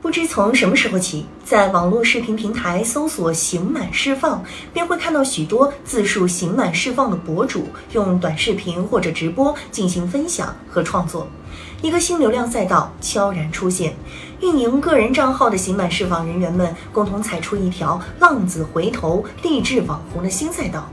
不知从什么时候起，在网络视频平台搜索“刑满释放”，便会看到许多自述刑满释放的博主用短视频或者直播进行分享和创作。一个新流量赛道悄然出现，运营个人账号的刑满释放人员们共同踩出一条浪子回头、励志网红的新赛道。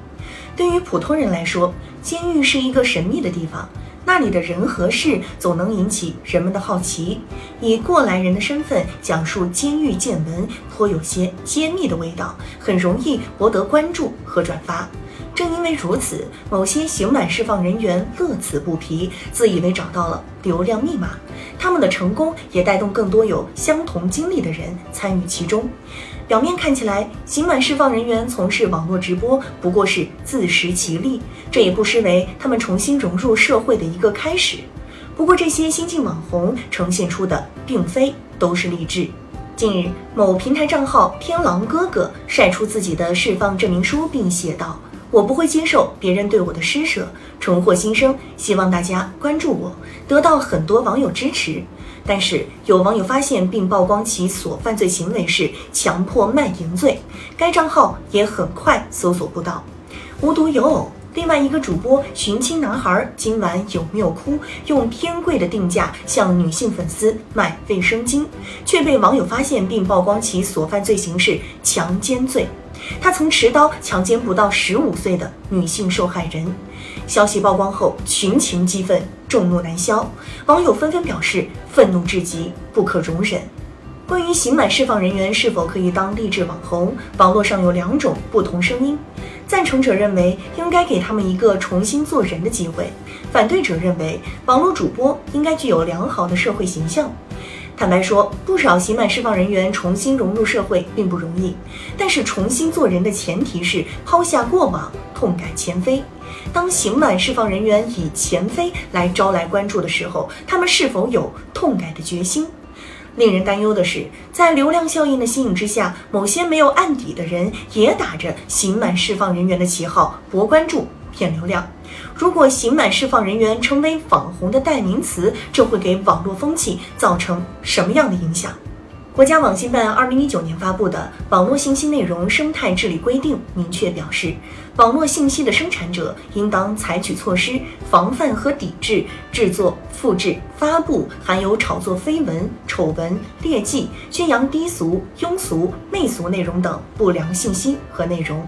对于普通人来说，监狱是一个神秘的地方。那里的人和事总能引起人们的好奇，以过来人的身份讲述监狱见闻，颇有些揭秘的味道，很容易博得关注和转发。正因为如此，某些刑满释放人员乐此不疲，自以为找到了流量密码。他们的成功也带动更多有相同经历的人参与其中。表面看起来，刑满释放人员从事网络直播不过是自食其力，这也不失为他们重新融入社会的一个开始。不过，这些新晋网红呈现出的并非都是励志。近日，某平台账号“天狼哥哥”晒出自己的释放证明书，并写道：“我不会接受别人对我的施舍，重获新生，希望大家关注我。”得到很多网友支持。但是有网友发现并曝光其所犯罪行为是强迫卖淫罪，该账号也很快搜索不到。无独有偶，另外一个主播寻亲男孩今晚有没有哭，用偏贵的定价向女性粉丝卖卫生巾，却被网友发现并曝光其所犯罪行是强奸罪。他曾持刀强奸不到十五岁的女性受害人。消息曝光后，群情激愤，众怒难消，网友纷纷表示愤怒至极，不可容忍。关于刑满释放人员是否可以当励志网红，网络上有两种不同声音。赞成者认为应该给他们一个重新做人的机会，反对者认为网络主播应该具有良好的社会形象。坦白说，不少刑满释放人员重新融入社会并不容易，但是重新做人的前提是抛下过往，痛改前非。当刑满释放人员以前非来招来关注的时候，他们是否有痛改的决心？令人担忧的是，在流量效应的吸引之下，某些没有案底的人也打着刑满释放人员的旗号博关注、骗流量。如果刑满释放人员成为网红的代名词，这会给网络风气造成什么样的影响？国家网信办二零一九年发布的《网络信息内容生态治理规定》明确表示，网络信息的生产者应当采取措施，防范和抵制制作、复制、发布含有炒作绯闻、丑闻、劣迹、宣扬低俗、庸俗、媚俗内容等不良信息和内容。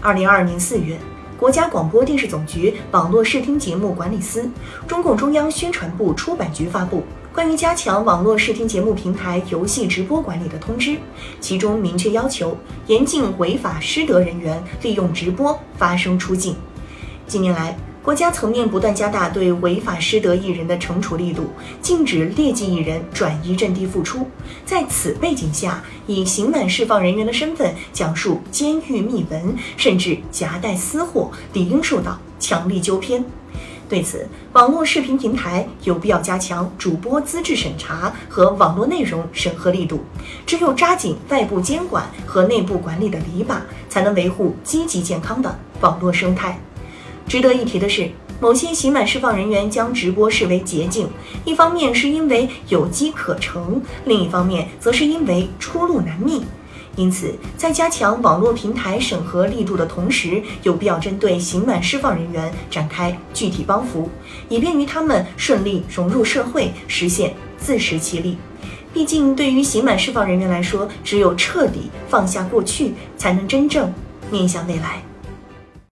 二零二二年四月。国家广播电视总局网络视听节目管理司、中共中央宣传部出版局发布关于加强网络视听节目平台游戏直播管理的通知，其中明确要求严禁违法失德人员利用直播发声出境。近年来，国家层面不断加大对违法失德艺人的惩处力度，禁止劣迹艺人转移阵地复出。在此背景下，以刑满释放人员的身份讲述监狱秘闻，甚至夹带私货，理应受到强力纠偏。对此，网络视频平台有必要加强主播资质审查和网络内容审核力度。只有扎紧外部监管和内部管理的篱笆，才能维护积极健康的网络生态。值得一提的是，某些刑满释放人员将直播视为捷径，一方面是因为有机可乘，另一方面则是因为出路难觅。因此，在加强网络平台审核力度的同时，有必要针对刑满释放人员展开具体帮扶，以便于他们顺利融入社会，实现自食其力。毕竟，对于刑满释放人员来说，只有彻底放下过去，才能真正面向未来。